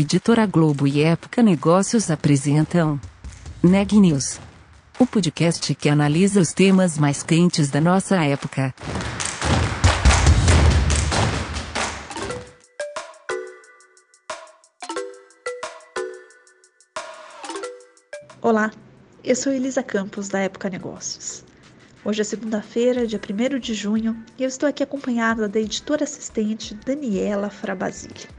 Editora Globo e Época Negócios apresentam Neg News, o podcast que analisa os temas mais quentes da nossa época. Olá, eu sou Elisa Campos da Época Negócios. Hoje é segunda-feira, dia 1 de junho, e eu estou aqui acompanhada da editora assistente Daniela Frabasile.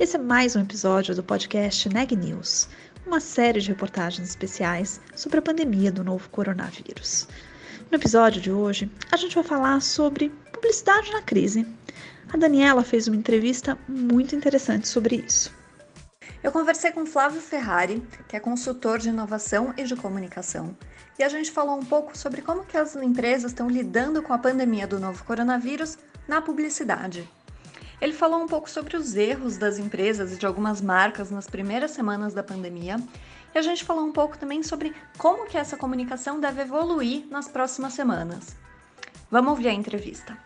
Esse é mais um episódio do podcast Neg News, uma série de reportagens especiais sobre a pandemia do novo coronavírus. No episódio de hoje, a gente vai falar sobre publicidade na crise. A Daniela fez uma entrevista muito interessante sobre isso. Eu conversei com Flávio Ferrari, que é consultor de inovação e de comunicação, e a gente falou um pouco sobre como que as empresas estão lidando com a pandemia do novo coronavírus na publicidade. Ele falou um pouco sobre os erros das empresas e de algumas marcas nas primeiras semanas da pandemia. E a gente falou um pouco também sobre como que essa comunicação deve evoluir nas próximas semanas. Vamos ouvir a entrevista.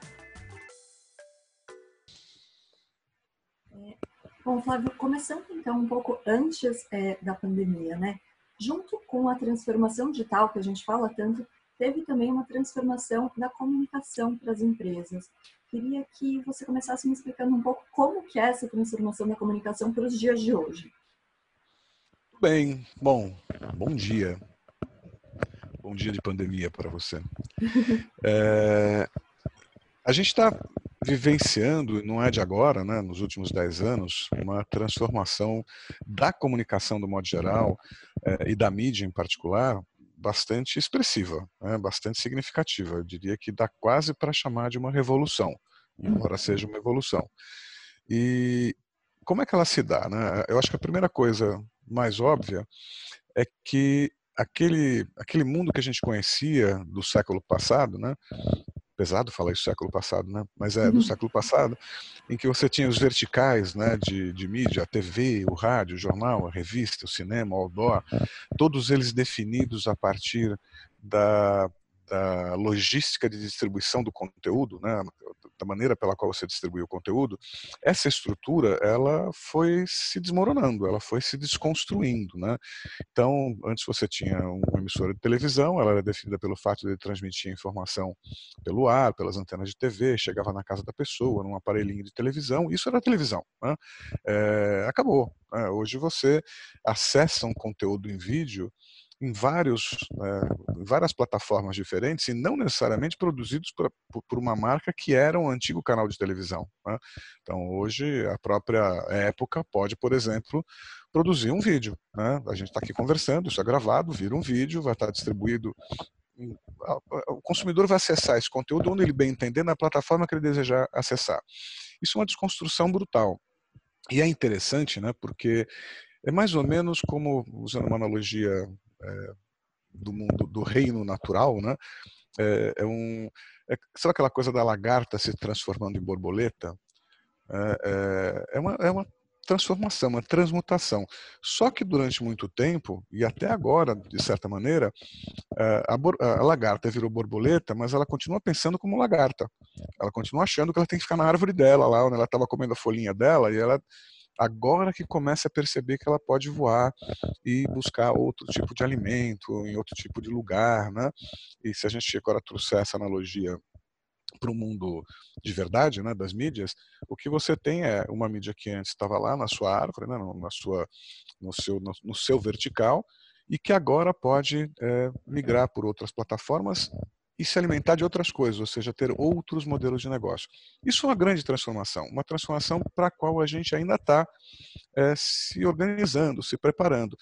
É, bom, Flávio, começando então um pouco antes é, da pandemia, né? Junto com a transformação digital que a gente fala tanto, teve também uma transformação da comunicação para as empresas. Queria que você começasse me explicando um pouco como que é essa transformação da comunicação para os dias de hoje. Bem, bom, bom dia. Bom dia de pandemia para você. É, a gente está vivenciando, não é de agora, né, nos últimos dez anos, uma transformação da comunicação do modo geral é, e da mídia em particular bastante expressiva, né, bastante significativa. Eu diria que dá quase para chamar de uma revolução, embora seja uma evolução. E como é que ela se dá? Né? Eu acho que a primeira coisa mais óbvia é que aquele, aquele mundo que a gente conhecia do século passado, né, pesado falar isso século passado, né? Mas é do uhum. século passado, em que você tinha os verticais, né, de, de mídia, a TV, o rádio, o jornal, a revista, o cinema, o outdoor, todos eles definidos a partir da, da logística de distribuição do conteúdo, né, da maneira pela qual você distribui o conteúdo, essa estrutura ela foi se desmoronando, ela foi se desconstruindo, né? Então, antes você tinha uma emissora de televisão, ela era definida pelo fato de transmitir informação pelo ar, pelas antenas de TV, chegava na casa da pessoa, num aparelhinho de televisão, isso era televisão, né? é, acabou. Né? Hoje você acessa um conteúdo em vídeo em, vários, é, em várias plataformas diferentes e não necessariamente produzidos por, por, uma marca que era um antigo canal de televisão. Né? Então, hoje, a própria época pode, por exemplo, produzir um vídeo. Né? A gente está aqui conversando, isso é gravado, vira um vídeo, vai estar tá distribuído o consumidor vai acessar esse conteúdo onde ele bem entender na plataforma que ele desejar acessar. Isso é uma desconstrução brutal. E é interessante, né, porque é mais ou menos como, usando uma analogia é, do mundo do reino natural, né? É, é um é, sabe aquela coisa da lagarta se transformando em borboleta? É, é, é uma, é uma transformação, uma transmutação. Só que durante muito tempo, e até agora, de certa maneira, é, a, a, lagarta virou borboleta, mas ela continua pensando como lagarta. Ela continua achando que ela tem que ficar na árvore dela, lá onde ela estava comendo a folhinha dela, e ela agora que começa a perceber que ela pode voar e buscar outro tipo de alimento, em outro tipo de lugar, né? E se a gente agora trouxer essa analogia para o mundo de verdade, né, das mídias, o que você tem é uma mídia que antes estava lá na sua árvore, né, na sua, no seu, no, no seu vertical, e que agora pode é, migrar por outras plataformas e se alimentar de outras coisas, ou seja, ter outros modelos de negócio. Isso é uma grande transformação, uma transformação para a qual a gente ainda está é, se organizando, se preparando.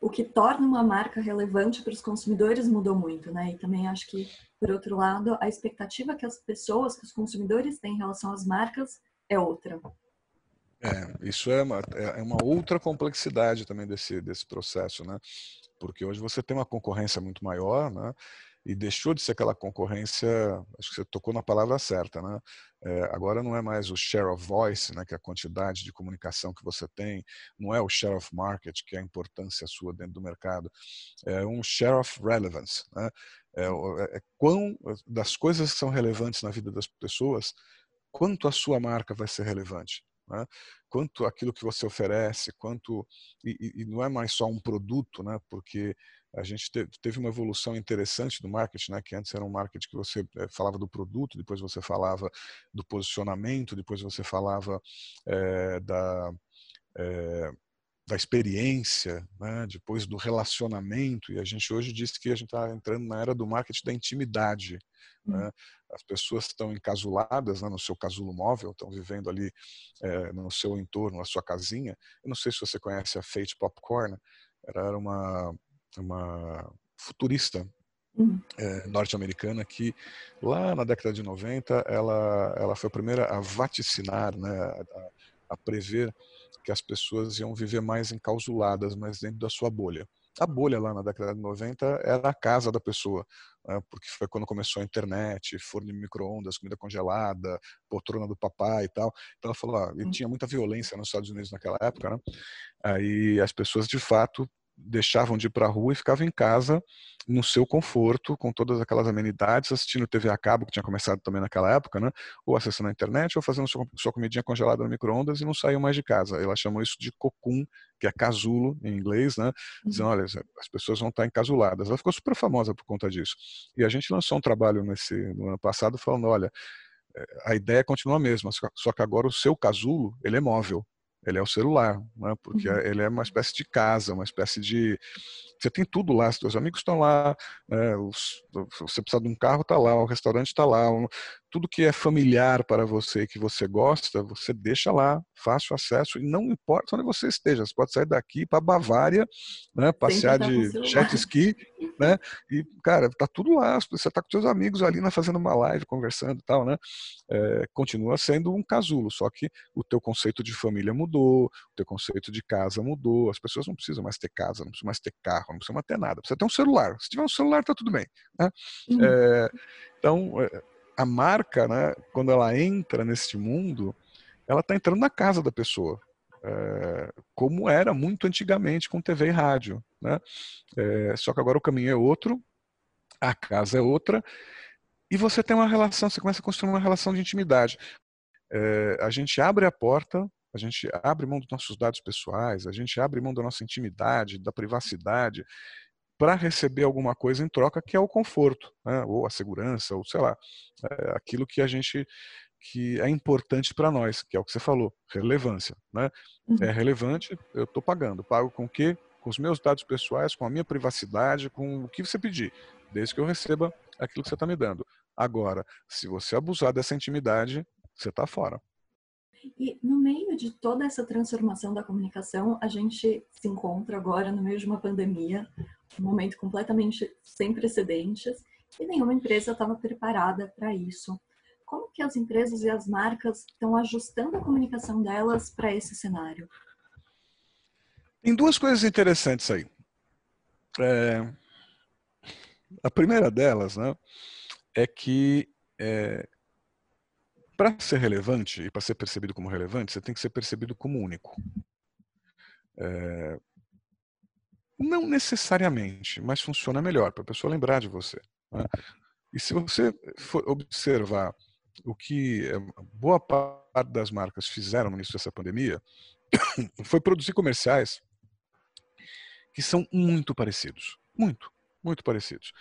O que torna uma marca relevante para os consumidores mudou muito, né? E também acho que, por outro lado, a expectativa que as pessoas, que os consumidores têm em relação às marcas é outra. É, isso é uma, é, é uma outra complexidade também desse, desse processo, né? Porque hoje você tem uma concorrência muito maior, né? E deixou de ser aquela concorrência, acho que você tocou na palavra certa, né? É, agora não é mais o share of voice, né, que é a quantidade de comunicação que você tem, não é o share of market, que é a importância sua dentro do mercado, é um share of relevance, né? É, é, é quão das coisas que são relevantes na vida das pessoas, quanto a sua marca vai ser relevante. né? quanto aquilo que você oferece, quanto e, e, não é mais só um produto, né? Porque a gente teve uma evolução interessante do marketing, né? Que antes era um marketing que você eh, falava do produto, depois você falava do posicionamento, depois você falava é, da é, da experiência, né? depois do relacionamento, e a gente hoje diz que a gente está entrando na era do marketing da intimidade. Né? Uhum. As pessoas estão encasuladas né, no seu casulo móvel, estão vivendo ali é, no seu entorno, na sua casinha. Eu não sei se você conhece a Fate Popcorn, ela era uma, uma futurista uhum. é, norte-americana que lá na década de 90 ela, ela foi a primeira a vaticinar, né, a, a prever que as pessoas iam viver mais enclausuladas, mais dentro da sua bolha. A bolha lá na década de 90 era a casa da pessoa, né? porque foi quando começou a internet, forno de micro-ondas, comida congelada, poltrona do papai e tal. Então ela falou, ah, e hum. tinha muita violência nos Estados Unidos naquela época, né? Aí as pessoas de fato deixavam de ir para a rua e ficavam em casa no seu conforto, com todas aquelas amenidades, assistindo TV a cabo, que tinha começado também naquela época, né? ou acessando a internet, ou fazendo sua, sua comidinha congelada no micro-ondas e não saiam mais de casa. Ela chamou isso de cocum, que é casulo em inglês, né? dizendo, olha, as pessoas vão estar encasuladas. Ela ficou super famosa por conta disso. E a gente lançou um trabalho nesse, no ano passado falando, olha, eh, a ideia continua a mesma, só que agora o seu casulo, ele é móvel ele é o celular, né? porque uhum. ele é uma espécie de casa, uma espécie de você tem tudo lá, seus amigos estão lá, né, os, você precisa de um carro, está lá, o restaurante está lá, tudo que é familiar para você, que você gosta, você deixa lá, fácil acesso, e não importa onde você esteja, você pode sair daqui para Bavária, né, passear de jet ski, né, e, cara, tá tudo lá, você está com seus amigos ali, né, fazendo uma live, conversando e tal, né, é, continua sendo um casulo, só que o teu conceito de família mudou, o teu conceito de casa mudou, as pessoas não precisam mais ter casa, não precisam mais ter carro, não precisa ter nada, precisa ter um celular. Se tiver um celular, tá tudo bem. Né? Uhum. É, então, é, a marca, né, quando ela entra nesse mundo, ela está entrando na casa da pessoa. É, como era muito antigamente com TV e rádio. Né? É, só que agora o caminho é outro, a casa é outra, e você tem uma relação, você começa a construir uma relação de intimidade. É, a gente abre a porta a gente abre mão dos nossos dados pessoais, a gente abre mão da nossa intimidade, da privacidade, para receber alguma coisa em troca que é o conforto, né? ou a segurança, ou sei lá, é aquilo que a gente que é importante para nós, que é o que você falou, relevância, né? Uhum. É relevante, eu estou pagando, pago com o quê? Com os meus dados pessoais, com a minha privacidade, com o que você pedir, desde que eu receba aquilo que você está me dando. Agora, se você abusar dessa intimidade, você está fora. E no meio de toda essa transformação da comunicação, a gente se encontra agora no meio de uma pandemia, um momento completamente sem precedentes, e nenhuma empresa estava preparada para isso. Como que as empresas e as marcas estão ajustando a comunicação delas para esse cenário? Tem duas coisas interessantes aí. É... A primeira delas, né, é que é, para ser relevante e para ser percebido como relevante, você tem que ser percebido como único. É, não necessariamente, mas funciona melhor para a pessoa lembrar de você. Né? E se você for observar o que é, boa parte das marcas fizeram no início dessa pandemia, foi produzir comerciais que são muito parecidos. Muito, muito parecidos.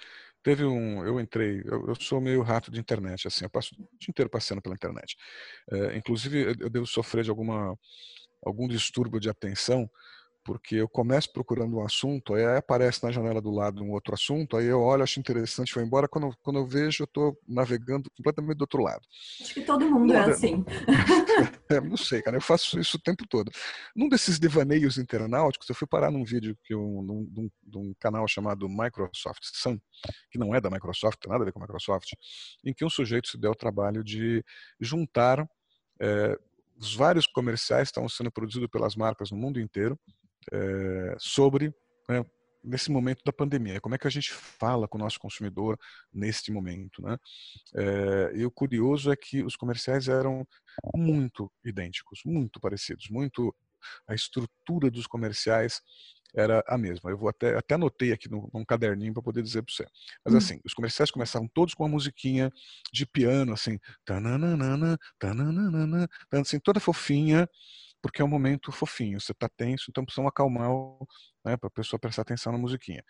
Teve um, eu entrei, eu, eu, sou meio rato de internet, assim, eu passo o dia inteiro passeando pela internet. É, inclusive, eu, eu devo sofrer de alguma algum distúrbio de atenção porque eu começo procurando um assunto, aí aparece na janela do lado um outro assunto, aí eu olho, acho interessante, vou embora, quando, quando eu vejo, eu estou navegando completamente do outro lado. Acho que todo mundo é assim. é, não sei, cara, eu faço isso o tempo todo. Num desses devaneios internauticos, eu fui parar num vídeo que eu, num, num, num canal chamado Microsoft Sun, que não é da Microsoft, tem nada a ver com a Microsoft, em que um sujeito se deu o trabalho de juntar é, os vários comerciais que estão sendo produzidos pelas marcas no mundo inteiro, é, sobre né, nesse momento da pandemia, como é que a gente fala com o nosso consumidor neste momento, né? É, e o curioso é que os comerciais eram muito idênticos, muito parecidos, muito a estrutura dos comerciais era a mesma. Eu vou até, até anotei aqui num, num caderninho para poder dizer para você. Mas hum. assim, os comerciais começavam todos com uma musiquinha de piano, assim, tananana, tananana, assim, toda fofinha, porque é um momento fofinho. Você está tenso, então precisa acalmar né, para a pessoa prestar atenção na musiquinha.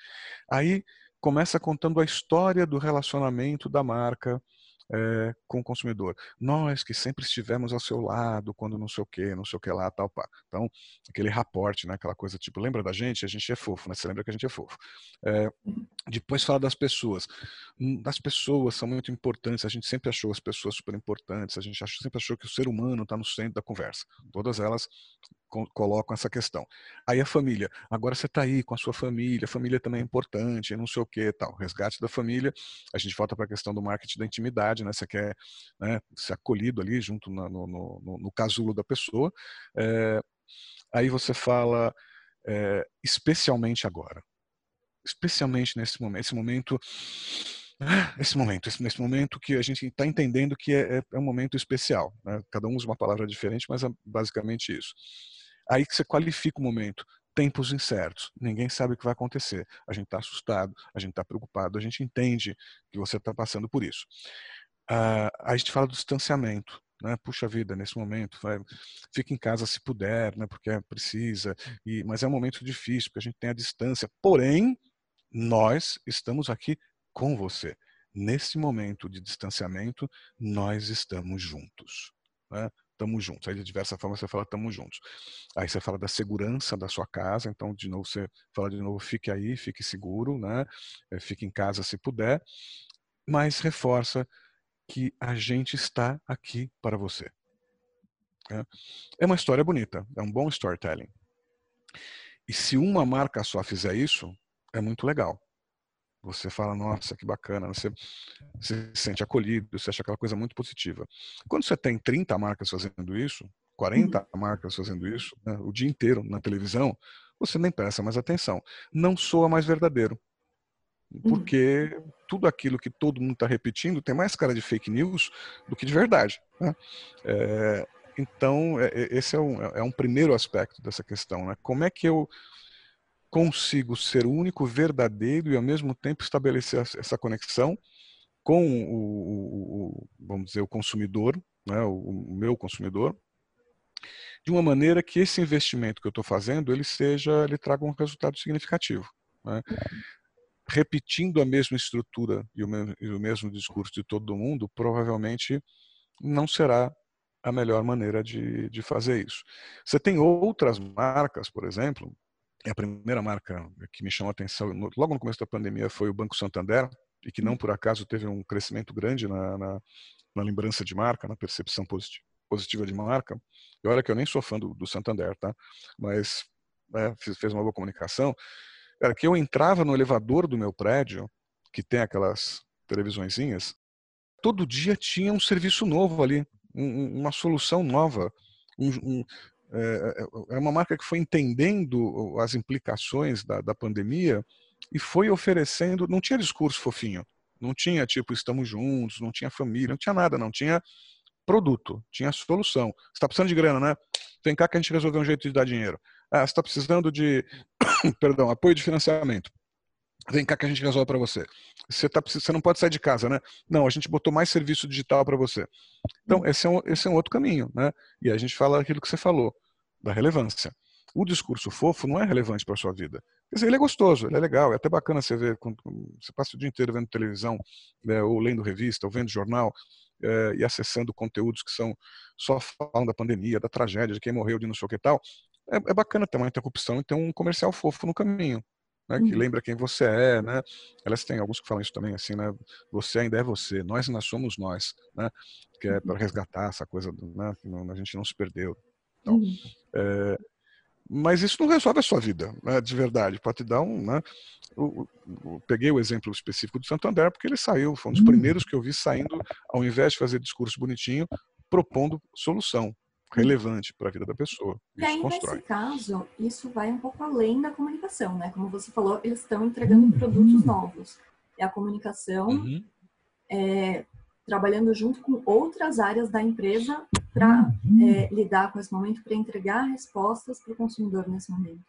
Aí começa contando a história do relacionamento da marca é, com o consumidor. Nós que sempre estivemos ao seu lado quando não sei o que, não sei o que lá, tal, pá. Então, aquele raporte, né, aquela coisa tipo, lembra da gente? A gente é fofo, né? Você lembra que a gente é fofo. É, depois fala das pessoas. Hum, as pessoas são muito importantes, a gente sempre achou as pessoas super importantes, a gente sempre achou que o ser humano está no centro da conversa. Todas elas colocam essa questão. Aí a família, agora você está aí com a sua família, a família também é importante, não sei o que tal. Resgate da família, a gente volta para a questão do marketing da intimidade, né? Você quer né, ser acolhido ali junto no, no, no, no casulo da pessoa. É, aí você fala, é, especialmente agora. Especialmente nesse momento. Esse momento esse momento, esse, nesse momento que a gente está entendendo que é, é, é, um momento especial. Né? Cada um usa uma palavra diferente, mas é basicamente isso. Aí que você qualifica o momento. Tempos incertos, ninguém sabe o que vai acontecer. A gente está assustado, a gente está preocupado, a gente entende que você está passando por isso. Uh, a gente fala do distanciamento. Né? Puxa vida, nesse momento, vai, fica em casa se puder, né? porque precisa. E, mas é um momento difícil, porque a gente tem a distância. Porém, nós estamos aqui com você. Nesse momento de distanciamento, nós estamos juntos. Né? Estamos juntos. Aí, de diversas formas, você fala estamos juntos. Aí você fala da segurança da sua casa. Então, de novo, você fala de novo, fique aí, fique seguro, né? Eh, fique em casa se puder. Mas reforça que a gente está aqui para você. Né? É uma história bonita, é um bom storytelling. E se uma marca só fizer isso, é muito legal. Você fala, nossa, que bacana, você, se sente acolhido, você acha aquela coisa muito positiva. Quando você tem 30 marcas fazendo isso, 40 uhum. marcas fazendo isso, né, o dia inteiro na televisão, você nem presta mais atenção. Não soa mais verdadeiro. Uhum. Porque uhum. tudo aquilo que todo mundo está repetindo tem mais cara de fake news do que de verdade. Né? É, então, é, é esse é um, é um primeiro aspecto dessa questão. Né? Como é que eu consigo ser o único verdadeiro e ao mesmo tempo estabelecer essa conexão com o, o vamos dizer o consumidor, né, o, o, meu consumidor, de uma maneira que esse investimento que eu estou fazendo ele seja, ele traga um resultado significativo. Né? Repetindo a mesma estrutura e o, mesmo, e o mesmo discurso de todo mundo, provavelmente não será a melhor maneira de, de fazer isso. Você tem outras marcas, por exemplo, a primeira marca que me chamou a atenção logo no começo da pandemia foi o Banco Santander, e que não por acaso teve um crescimento grande na, na, na lembrança de marca, na percepção positiva, positiva de marca. E olha que eu nem sou fã do, do Santander, tá? Mas é, fez uma boa comunicação. Era que eu entrava no elevador do meu prédio, que tem aquelas televisõezinhas, todo dia tinha um serviço novo ali, um, uma solução nova, um, um, é, é, é uma marca que foi entendendo as implicações da, da pandemia e foi oferecendo, não tinha discurso fofinho, não tinha tipo estamos juntos, não tinha família, não tinha nada, não tinha produto, tinha solução. Você está precisando de grana, né? Vem cá que a gente resolveu um jeito de dar dinheiro. Ah, você está precisando de, perdão, apoio de financiamento. Vem cá que a gente resolve para você. Você, tá, você não pode sair de casa, né? Não, a gente botou mais serviço digital para você. Então, hum. esse é, um, esse é um outro caminho, né? E a gente fala aquilo que você falou, da relevância. O discurso fofo não é relevante para a sua vida. Quer dizer, ele é gostoso, ele é legal, é até bacana você ver, quando você passa o dia inteiro vendo televisão, né, ou lendo revista, ou vendo jornal, é, e acessando conteúdos que são só falam da pandemia, da tragédia, de quem morreu, de não sei o que tal. É, é bacana ter uma interrupção e ter um comercial fofo no caminho né, que uhum. lembra quem você é, né? Elas têm alguns que falam isso também, assim, né? Você ainda é você, nós ainda somos nós, né? Que é para uhum. resgatar essa coisa, do, né? A gente não se perdeu. Então, uhum. é, mas isso não resolve a sua vida, né, de verdade. Pode te dar um, né? Eu, eu, peguei o exemplo específico do Santander porque ele saiu, foi um dos primeiros que eu vi saindo, ao invés de fazer discurso bonitinho, propondo solução relevante para a vida da pessoa. E aí, constrói. nesse caso, isso vai um pouco além da comunicação, né? Como você falou, eles estão entregando uhum. produtos novos. É a comunicação uhum. é, trabalhando junto com outras áreas da empresa para uhum. é, lidar com esse momento, para entregar respostas para o consumidor nesse momento.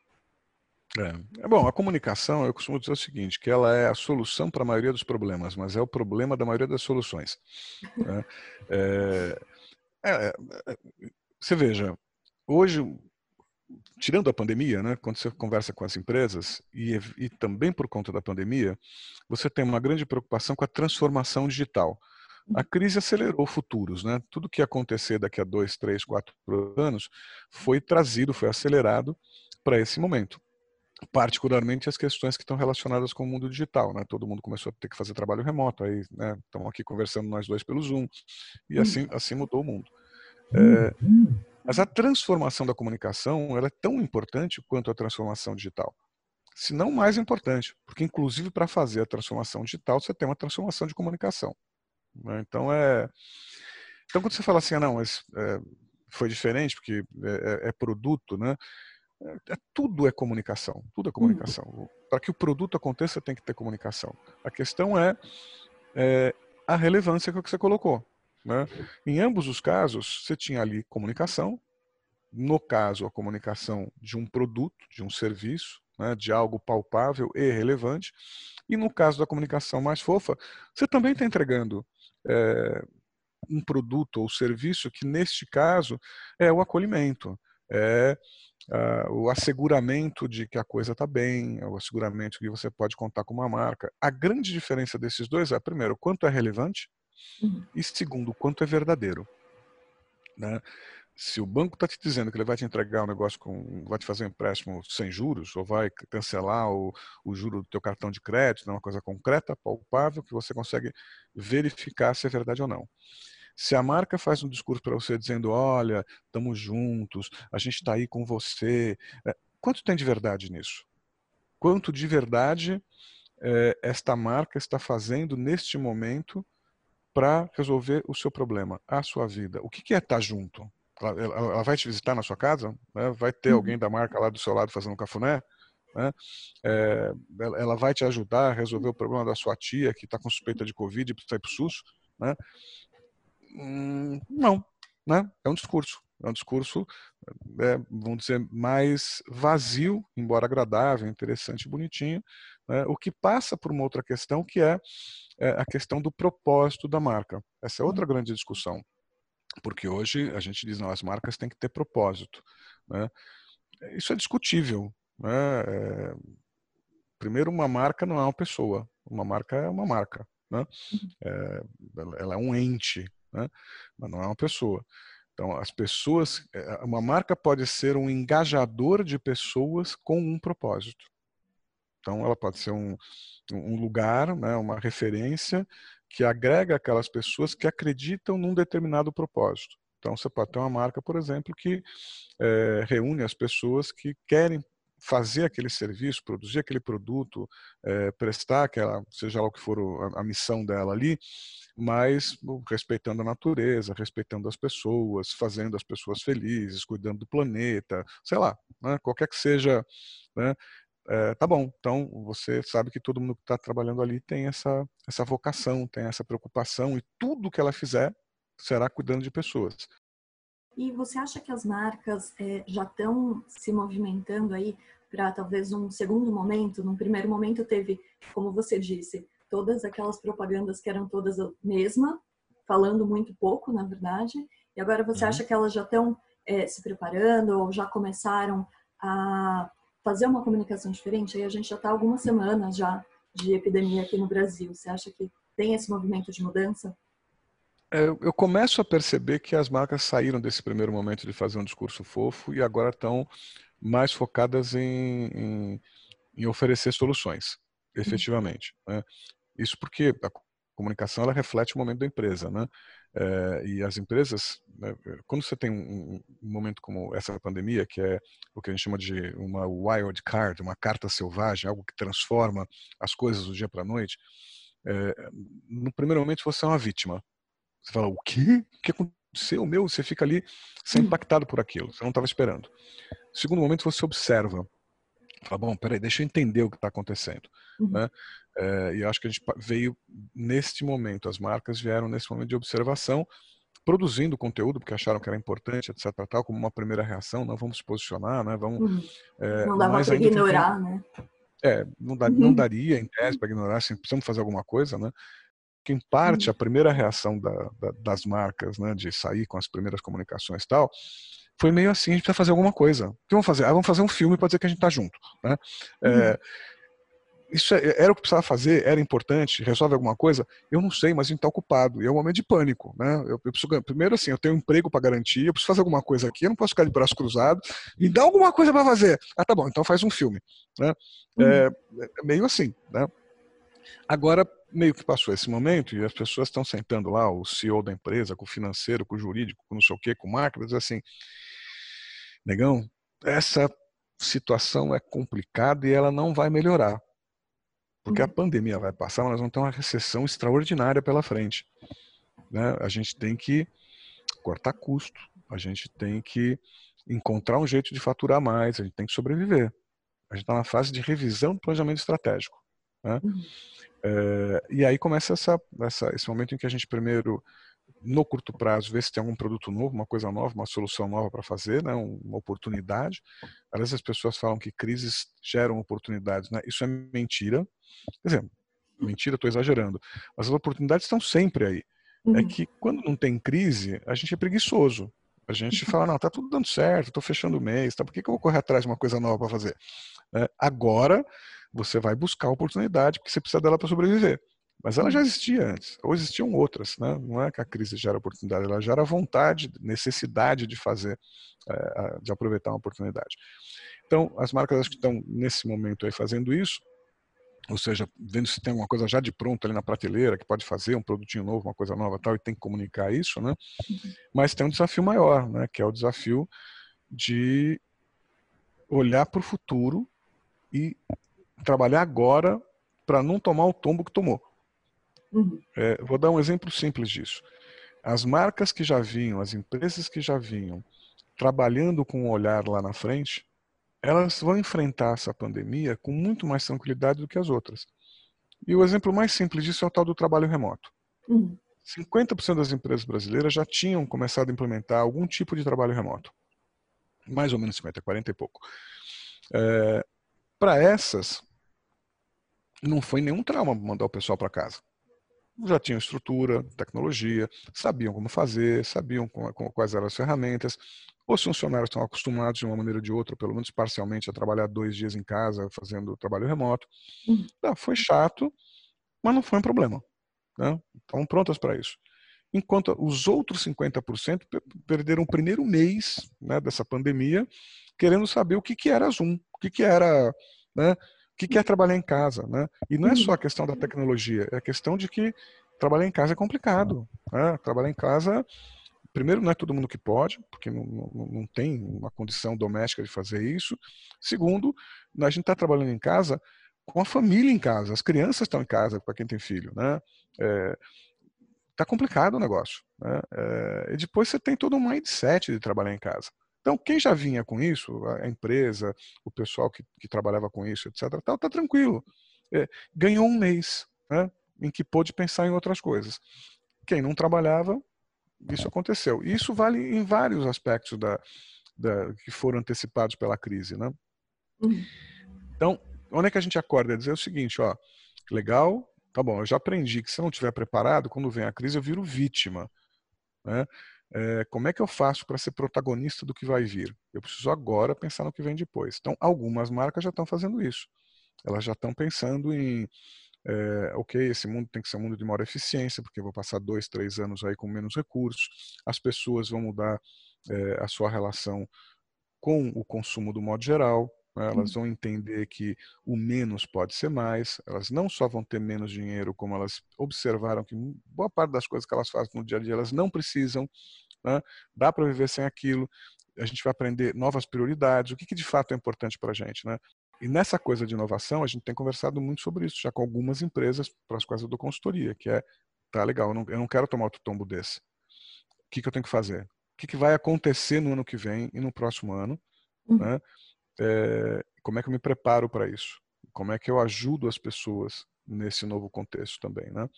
É. é. Bom, a comunicação, eu costumo dizer o seguinte, que ela é a solução para a maioria dos problemas, mas é o problema da maioria das soluções. Né? É, é, é, você veja, hoje, tirando a pandemia, né, quando você conversa com as empresas, e, e também por conta da pandemia, você tem uma grande preocupação com a transformação digital. A crise acelerou futuros, né? Tudo que ia acontecer daqui a dois, três, quatro anos foi trazido, foi acelerado para esse momento particularmente as questões que estão relacionadas com o mundo digital, né? Todo mundo começou a ter que fazer trabalho remoto, aí, né? Estamos aqui conversando nós dois pelo Zoom e hum. assim, assim mudou o mundo. É, mas a transformação da comunicação ela é tão importante quanto a transformação digital, se não mais importante, porque inclusive para fazer a transformação digital você tem uma transformação de comunicação. Né? Então é, então quando você fala assim, ah, não, mas, é, foi diferente porque é, é, é produto, né? É, tudo é comunicação, tudo é comunicação. Uhum. Para que o produto aconteça, tem que ter comunicação. A questão é, é a relevância que você colocou. Né? Em ambos os casos, você tinha ali comunicação, no caso, a comunicação de um produto, de um serviço, né, de algo palpável e relevante, e no caso da comunicação mais fofa, você também está entregando é, um produto ou serviço que, neste caso, é o acolhimento, é o asseguramento de que a coisa está bem, é o asseguramento de que você pode contar com uma marca. A grande diferença desses dois é, primeiro, quanto é relevante uhum. e, segundo, quanto é verdadeiro. Né? Se o banco está te dizendo que ele vai te entregar um negócio com, vai te fazer um empréstimo sem juros, ou vai cancelar o, o juro do teu cartão de crédito, é uma coisa concreta, palpável, que você consegue verificar se é verdade ou não. Se a marca faz um discurso para você dizendo, olha, estamos juntos, a gente está aí com você, é, quanto tem de verdade nisso? Quanto de verdade é, esta marca está fazendo neste momento para resolver o seu problema, a sua vida? O que, que é estar tá junto? Ela, ela, vai te visitar na sua casa? Né? Vai ter uhum. alguém da marca lá do seu lado fazendo um cafuné? Né? É, ela vai te ajudar a resolver o problema da sua tia que está com suspeita de Covid e precisa ir para o SUS? Né? Hum, não, né? É um discurso. É um discurso, é, vamos dizer, mais vazio, embora agradável, interessante bonitinho, né? o que passa por uma outra questão, que é, é, a questão do propósito da marca. Essa é outra grande discussão, porque hoje a gente diz, não, as marcas têm que ter propósito. Né? Isso é discutível. Né? É, primeiro, uma marca não é uma pessoa, uma marca é uma marca. Né? Uhum. É, ela é um ente, né? mas não é uma pessoa. Então, as pessoas, é, uma marca pode ser um engajador de pessoas com um propósito. Então, ela pode ser um, um lugar, né, uma referência que agrega aquelas pessoas que acreditam num determinado propósito. Então, você pode ter uma marca, por exemplo, que é, reúne as pessoas que querem fazer aquele serviço, produzir aquele produto, é, prestar aquela, seja lá o que for a, a missão dela ali, mas respeitando a natureza, respeitando as pessoas, fazendo as pessoas felizes, cuidando do planeta, sei lá, né, qualquer que seja, né, é, tá bom. Então você sabe que todo mundo que está trabalhando ali tem essa essa vocação, tem essa preocupação e tudo que ela fizer será cuidando de pessoas. E você acha que as marcas é, já estão se movimentando aí para talvez um segundo momento? Num primeiro momento teve, como você disse, todas aquelas propagandas que eram todas a mesma, falando muito pouco, na verdade. E agora você uhum. acha que elas já estão é, se preparando ou já começaram a fazer uma comunicação diferente? Aí a gente já está algumas semanas já de epidemia aqui no Brasil. Você acha que tem esse movimento de mudança? É, eu começo a perceber que as marcas saíram desse primeiro momento de fazer um discurso fofo e agora estão mais focadas em, em, em oferecer soluções, uhum. efetivamente. Né? Isso porque a comunicação ela reflete o momento da empresa, né? É, e as empresas, né, quando você tem um, um, momento como essa pandemia, que é o que a gente chama de uma wild card, uma carta selvagem, algo que transforma as coisas do dia para a noite, é, no primeiro momento você é uma vítima. Você fala, o quê? O que aconteceu? Meu, você fica ali, você é impactado por aquilo, você não estava esperando. No segundo momento você observa, fala, bom, peraí, deixa eu entender o que está acontecendo. Uhum. Né? É, e acho que a gente veio neste momento, as marcas vieram nesse momento de observação produzindo conteúdo porque acharam que era importante, etc. Tal, como uma primeira reação, não vamos se posicionar, né? Vamos, uhum. é, não dá para ignorar, né? É, não, dá, uhum. não daria em tese para ignorar, assim, precisamos fazer alguma coisa, né? Que em parte uhum. a primeira reação da, da, das marcas, né, de sair com as primeiras comunicações e tal, foi meio assim, a gente precisa fazer alguma coisa. O que vamos fazer? Ah, vamos fazer um filme para dizer que a gente está junto, né? É, uhum. É, isso era o que precisava fazer, era importante, resolve alguma coisa? Eu não sei, mas a gente está ocupado. E é um momento de pânico, né? Eu, eu preciso, primeiro, assim, eu tenho um emprego para garantir, eu preciso fazer alguma coisa aqui, eu não posso ficar de braço cruzado. Me dá alguma coisa para fazer. Ah, tá bom, então faz um filme. Né? Uhum. É, é, meio assim, né? Agora, meio que passou esse momento e as pessoas estão sentando lá, o CEO da empresa, com o financeiro, com o jurídico, com não sei o quê, com o marketing, assim, negão, essa situação é complicada e ela não vai melhorar. Porque a uhum. pandemia vai passar, mas nós vamos ter uma recessão extraordinária pela frente. Né? A gente tem que cortar custo, a gente tem que encontrar um jeito de faturar mais, a gente tem que sobreviver. A gente está na fase de revisão do planejamento estratégico. Né? Uhum. É, e aí começa essa, essa, esse momento em que a gente primeiro, no curto prazo, vê se tem algum produto novo, uma coisa nova, uma solução nova para fazer, né? uma oportunidade. Às vezes as pessoas falam que crises geram oportunidades. Né? Isso é mentira. Quer dizer, mentira, estou exagerando. Mas as oportunidades estão sempre aí. É uhum. É que quando não tem crise, a gente é preguiçoso. A gente fala, não, tá tudo dando certo, estou fechando o mês, tá? por que, que eu vou correr atrás de uma coisa nova para fazer? É, agora, você vai buscar a oportunidade, porque você precisa dela para sobreviver. Mas ela já existia antes, ou existiam outras, né? não é que a crise gera oportunidade, ela gera vontade, necessidade de fazer, é, de aproveitar uma oportunidade. Então, as marcas acho que estão nesse momento aí fazendo isso, ou seja, vendo se tem alguma coisa já de pronto ali na prateleira que pode fazer um produtinho novo, uma coisa nova, tal, e tem que comunicar isso, né? Uhum. Mas tem um desafio maior, né? Que é o desafio de olhar para o futuro e trabalhar agora para não tomar o tombo que tomou. Uhum. É, vou dar um exemplo simples disso. As marcas que já vinham, as empresas que já vinham trabalhando com um olhar lá na frente, elas vão enfrentar essa pandemia com muito mais tranquilidade do que as outras. E o exemplo mais simples disso é o tal do trabalho remoto. Uhum. 50% das empresas brasileiras já tinham começado a implementar algum tipo de trabalho remoto. Mais ou menos 50, 40 e pouco. É, Para essas, não foi nenhum trauma mandar o pessoal para casa. Já tinham estrutura, tecnologia, sabiam como fazer, sabiam quais eram as ferramentas, os funcionários estão acostumados de uma maneira ou de outra, pelo menos parcialmente, a trabalhar dois dias em casa, fazendo trabalho remoto. Uhum. Não, foi chato, mas não foi um problema. Né? Estavam prontas para isso. Enquanto os outros 50% perderam o primeiro mês né, dessa pandemia querendo saber o que, que era Zoom, o que, que era. Né, que, que é trabalhar em casa. Né? E não é só a questão da tecnologia, é a questão de que trabalhar em casa é complicado. Né? Trabalhar em casa primeiro, não é todo mundo que pode, porque não, não, não tem uma condição doméstica de fazer isso. Segundo, a gente está trabalhando em casa com a família em casa, as crianças estão em casa, para quem tem filho, né? É, tá complicado o negócio. Né? É, e depois você tem todo um mindset de trabalhar em casa. Então, quem já vinha com isso, a empresa, o pessoal que, que trabalhava com isso, etc., tal, tá tranquilo. É, ganhou um mês, né? Em que pôde pensar em outras coisas. Quem não trabalhava isso aconteceu. E isso vale em vários aspectos da, da, que foram antecipados pela crise, né? Uhum. Então, onde é que a gente acorda? É dizer o seguinte, ó, legal, tá bom, eu já aprendi que se eu não estiver preparado, quando vem a crise eu viro vítima, né? É, como é que eu faço para ser protagonista do que vai vir? Eu preciso agora pensar no que vem depois. Então, algumas marcas já estão fazendo isso. Elas já estão pensando em é, ok, esse mundo tem que ser um mundo de maior eficiência, porque eu vou passar dois, três anos aí com menos recursos, as pessoas vão mudar é, a sua relação com o consumo do modo geral? Elas vão entender que o menos pode ser mais, elas não só vão ter menos dinheiro, como elas observaram que boa parte das coisas que elas fazem no dia a dia elas não precisam, né? dá para viver sem aquilo, a gente vai aprender novas prioridades, o que, que de fato é importante para a gente. Né? E nessa coisa de inovação, a gente tem conversado muito sobre isso, já com algumas empresas para as quais eu dou consultoria, que é, tá legal, eu não, eu não quero tomar outro tombo desse. O que, que eu tenho que fazer? O que, que vai acontecer no ano que vem e no próximo ano? Uhum. Né? É, como é que eu me preparo para isso? Como é que eu ajudo as pessoas nesse novo contexto também, né?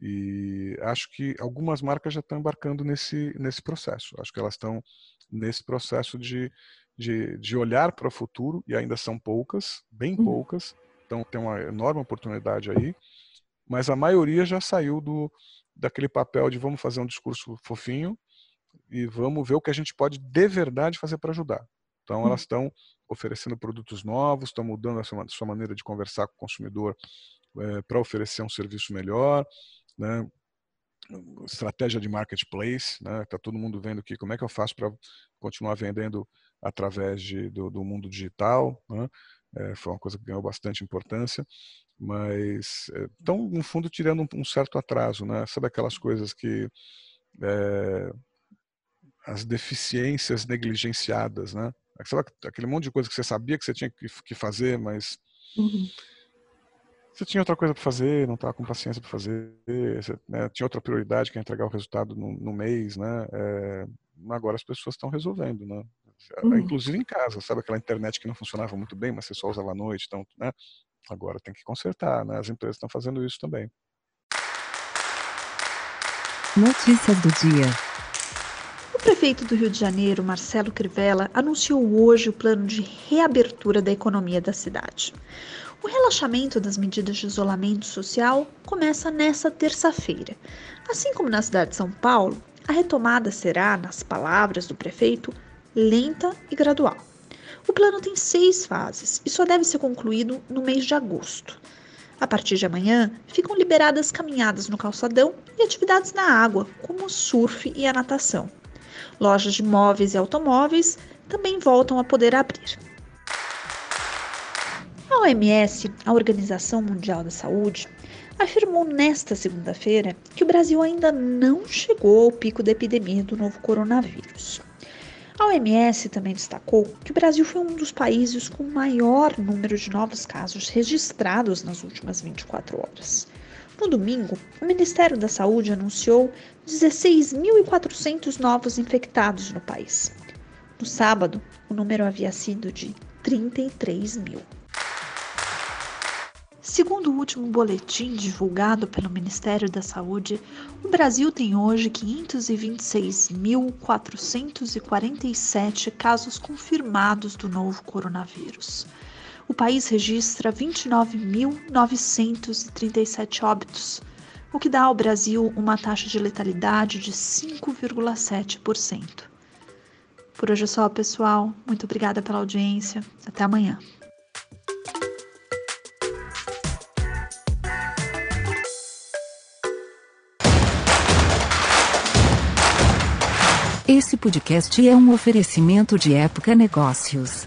E acho que algumas marcas já estão embarcando nesse, nesse processo. Acho que elas estão nesse processo de, de, de olhar para o futuro, e ainda são poucas, bem uhum. poucas, então tem uma enorme oportunidade aí, mas a maioria já saiu do, daquele papel de vamos fazer um discurso fofinho e vamos ver o que a gente pode de verdade fazer para ajudar. Então elas estão oferecendo produtos novos, estão mudando a sua, a sua maneira de conversar com o consumidor é, para oferecer um serviço melhor, né? estratégia de marketplace, né? Tá todo mundo vendo aqui como é que eu faço para continuar vendendo através de, do, do mundo digital, né? É, foi uma coisa que ganhou bastante importância, mas estão é, no fundo tirando um, um, certo atraso, né? Sabe aquelas coisas que as deficiências negligenciadas, né? Aquele monte de coisa que você sabia que você tinha que, fazer, mas uhum você tinha outra coisa para fazer, não estava com paciência para fazer, você, né, tinha outra prioridade que é entregar o resultado no, no mês, né? É, agora as pessoas estão resolvendo, né? Uhum. Inclusive em casa, sabe aquela internet que não funcionava muito bem, mas você só usava à noite, então, né? Agora tem que consertar, né? As empresas estão fazendo isso também. Notícias do dia. Prefeito do Rio de Janeiro, Marcelo Crivella, anunciou hoje o plano de reabertura da economia da cidade. O relaxamento das medidas de isolamento social começa nesta terça-feira. Assim como na cidade de São Paulo, a retomada será, nas palavras do prefeito, lenta e gradual. O plano tem seis fases e só deve ser concluído no mês de agosto. A partir de amanhã, ficam liberadas caminhadas no calçadão e atividades na água, como o surf e a natação. Lojas de móveis e automóveis também voltam a poder abrir. A OMS, a Organização Mundial da Saúde, afirmou nesta segunda-feira que o Brasil ainda não chegou ao pico da epidemia do novo coronavírus. A OMS também destacou que o Brasil foi um dos países com maior número de novos casos registrados nas últimas 24 horas. No domingo, o Ministério da Saúde anunciou 16.400 novos infectados no país. No sábado, o número havia sido de 33 mil. Segundo o último boletim divulgado pelo Ministério da Saúde, o Brasil tem hoje 526.447 casos confirmados do novo coronavírus. O país registra 29.937 óbitos, o que dá ao Brasil uma taxa de letalidade de 5,7%. Por hoje é só, pessoal. Muito obrigada pela audiência. Até amanhã. Esse podcast é um oferecimento de Época Negócios.